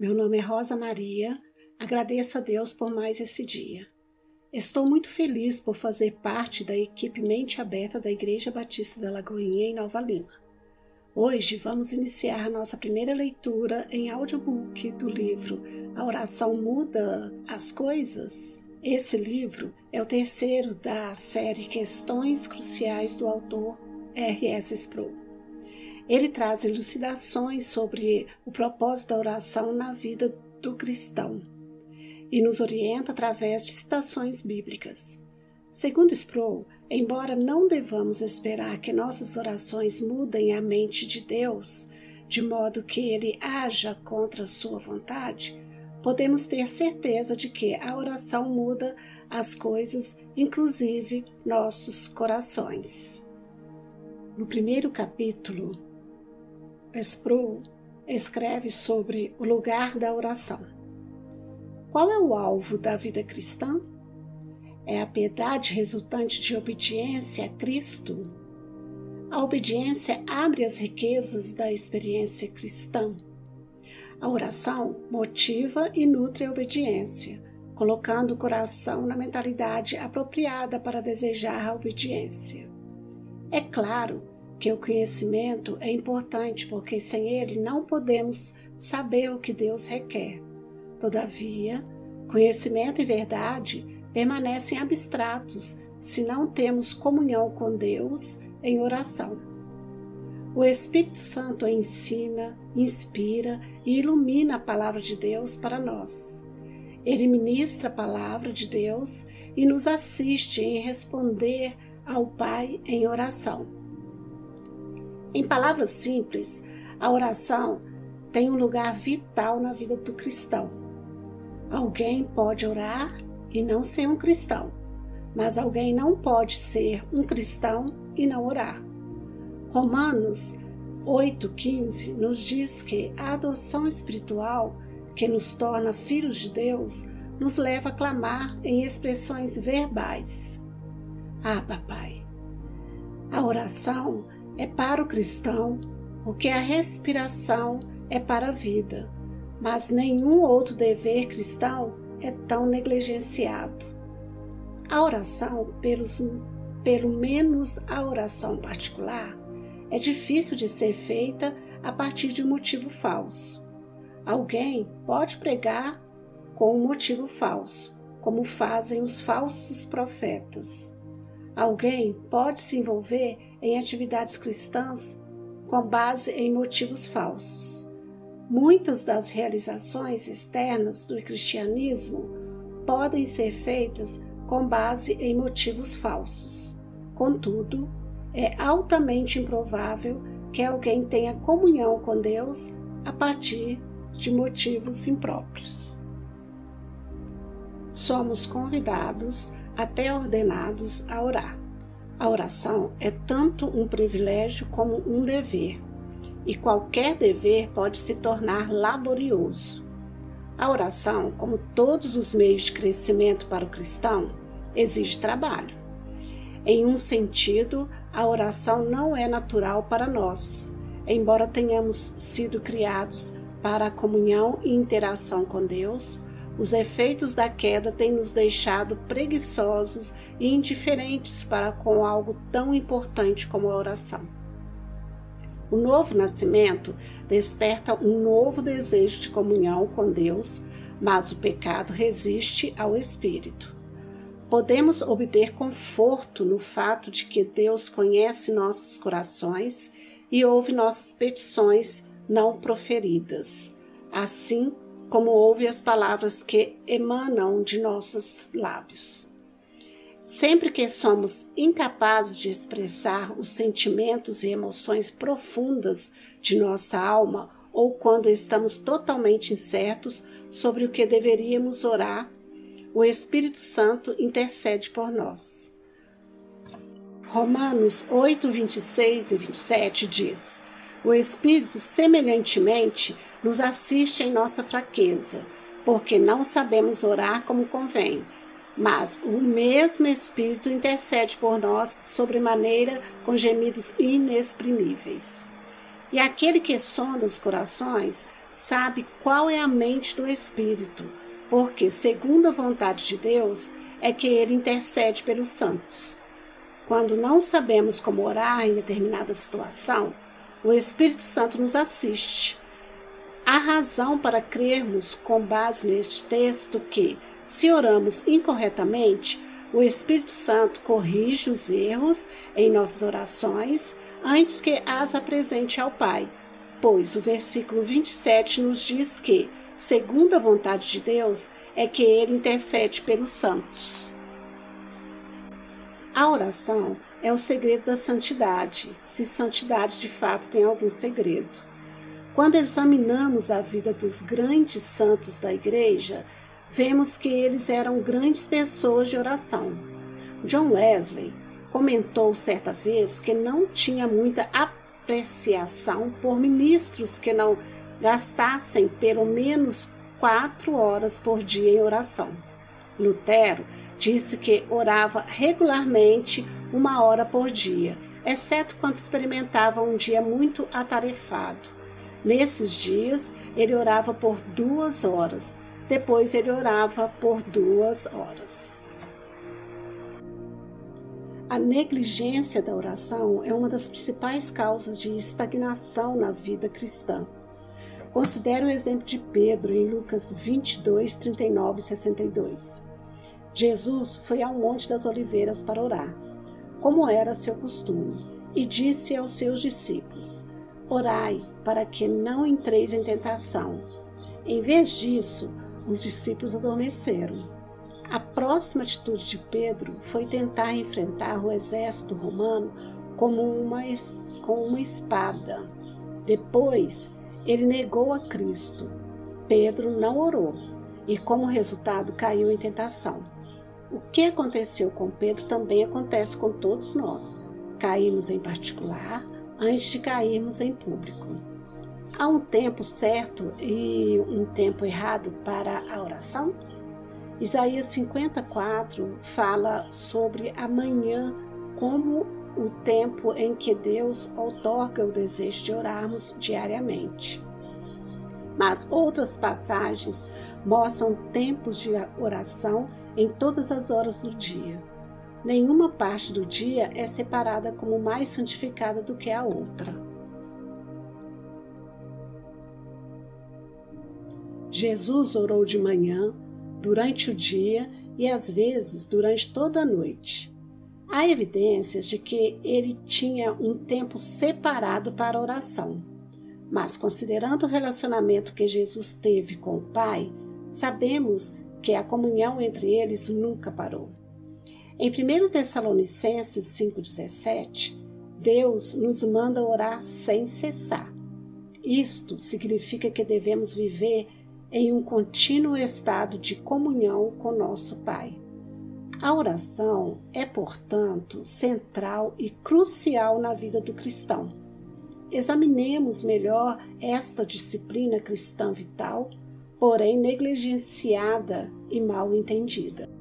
Meu nome é Rosa Maria, agradeço a Deus por mais esse dia. Estou muito feliz por fazer parte da equipe Mente Aberta da Igreja Batista da Lagoinha, em Nova Lima. Hoje vamos iniciar nossa primeira leitura em audiobook do livro A Oração Muda as Coisas. Esse livro é o terceiro da série Questões Cruciais do autor R.S. Sproul. Ele traz elucidações sobre o propósito da oração na vida do cristão e nos orienta através de citações bíblicas. Segundo Sproul, embora não devamos esperar que nossas orações mudem a mente de Deus, de modo que ele haja contra sua vontade, podemos ter certeza de que a oração muda as coisas, inclusive nossos corações. No primeiro capítulo Sproul escreve sobre o lugar da oração. Qual é o alvo da vida cristã? É a piedade resultante de obediência a Cristo? A obediência abre as riquezas da experiência cristã. A oração motiva e nutre a obediência, colocando o coração na mentalidade apropriada para desejar a obediência. É claro que o conhecimento é importante porque sem ele não podemos saber o que Deus requer. Todavia, conhecimento e verdade permanecem abstratos se não temos comunhão com Deus em oração. O Espírito Santo ensina, inspira e ilumina a palavra de Deus para nós. Ele ministra a palavra de Deus e nos assiste em responder ao Pai em oração. Em palavras simples, a oração tem um lugar vital na vida do cristão. Alguém pode orar e não ser um cristão, mas alguém não pode ser um cristão e não orar. Romanos 8,15 nos diz que a adoção espiritual, que nos torna filhos de Deus, nos leva a clamar em expressões verbais. Ah, papai. A oração é para o cristão o que a respiração é para a vida, mas nenhum outro dever cristão é tão negligenciado. A oração, pelos, pelo menos a oração particular, é difícil de ser feita a partir de um motivo falso. Alguém pode pregar com um motivo falso, como fazem os falsos profetas. Alguém pode se envolver em atividades cristãs com base em motivos falsos. Muitas das realizações externas do cristianismo podem ser feitas com base em motivos falsos. Contudo, é altamente improvável que alguém tenha comunhão com Deus a partir de motivos impróprios. Somos convidados, até ordenados, a orar. A oração é tanto um privilégio como um dever, e qualquer dever pode se tornar laborioso. A oração, como todos os meios de crescimento para o cristão, exige trabalho. Em um sentido, a oração não é natural para nós, embora tenhamos sido criados para a comunhão e interação com Deus os efeitos da queda têm nos deixado preguiçosos e indiferentes para com algo tão importante como a oração. O novo nascimento desperta um novo desejo de comunhão com Deus, mas o pecado resiste ao espírito. Podemos obter conforto no fato de que Deus conhece nossos corações e ouve nossas petições não proferidas. Assim, como ouve as palavras que emanam de nossos lábios. Sempre que somos incapazes de expressar os sentimentos e emoções profundas de nossa alma, ou quando estamos totalmente incertos sobre o que deveríamos orar, o Espírito Santo intercede por nós. Romanos 8, 26 e 27 diz: O Espírito, semelhantemente, nos assiste em nossa fraqueza, porque não sabemos orar como convém. Mas o mesmo Espírito intercede por nós sobremaneira com gemidos inexprimíveis. E aquele que sonda os corações sabe qual é a mente do Espírito, porque, segundo a vontade de Deus, é que ele intercede pelos santos. Quando não sabemos como orar em determinada situação, o Espírito Santo nos assiste. Há razão para crermos, com base neste texto, que, se oramos incorretamente, o Espírito Santo corrige os erros em nossas orações antes que as apresente ao Pai, pois o versículo 27 nos diz que, segundo a vontade de Deus, é que ele intercede pelos santos. A oração é o segredo da santidade, se santidade de fato tem algum segredo. Quando examinamos a vida dos grandes santos da igreja, vemos que eles eram grandes pessoas de oração. John Wesley comentou certa vez que não tinha muita apreciação por ministros que não gastassem pelo menos quatro horas por dia em oração. Lutero disse que orava regularmente uma hora por dia, exceto quando experimentava um dia muito atarefado. Nesses dias, ele orava por duas horas, depois ele orava por duas horas. A negligência da oração é uma das principais causas de estagnação na vida cristã. Considere o exemplo de Pedro em Lucas 22, 39 e 62. Jesus foi ao Monte das Oliveiras para orar, como era seu costume, e disse aos seus discípulos: Orai para que não entreis em tentação. Em vez disso, os discípulos adormeceram. A próxima atitude de Pedro foi tentar enfrentar o exército romano como uma, com uma espada. Depois, ele negou a Cristo. Pedro não orou e, como resultado, caiu em tentação. O que aconteceu com Pedro também acontece com todos nós. Caímos em particular antes de cairmos em público. Há um tempo certo e um tempo errado para a oração? Isaías 54 fala sobre amanhã como o tempo em que Deus outorga o desejo de orarmos diariamente. Mas outras passagens mostram tempos de oração em todas as horas do dia. Nenhuma parte do dia é separada como mais santificada do que a outra. Jesus orou de manhã, durante o dia e às vezes durante toda a noite. Há evidências de que ele tinha um tempo separado para oração. Mas, considerando o relacionamento que Jesus teve com o Pai, sabemos que a comunhão entre eles nunca parou. Em 1 Tessalonicenses 5,17, Deus nos manda orar sem cessar. Isto significa que devemos viver em um contínuo estado de comunhão com nosso Pai. A oração é, portanto, central e crucial na vida do cristão. Examinemos melhor esta disciplina cristã vital, porém negligenciada e mal entendida.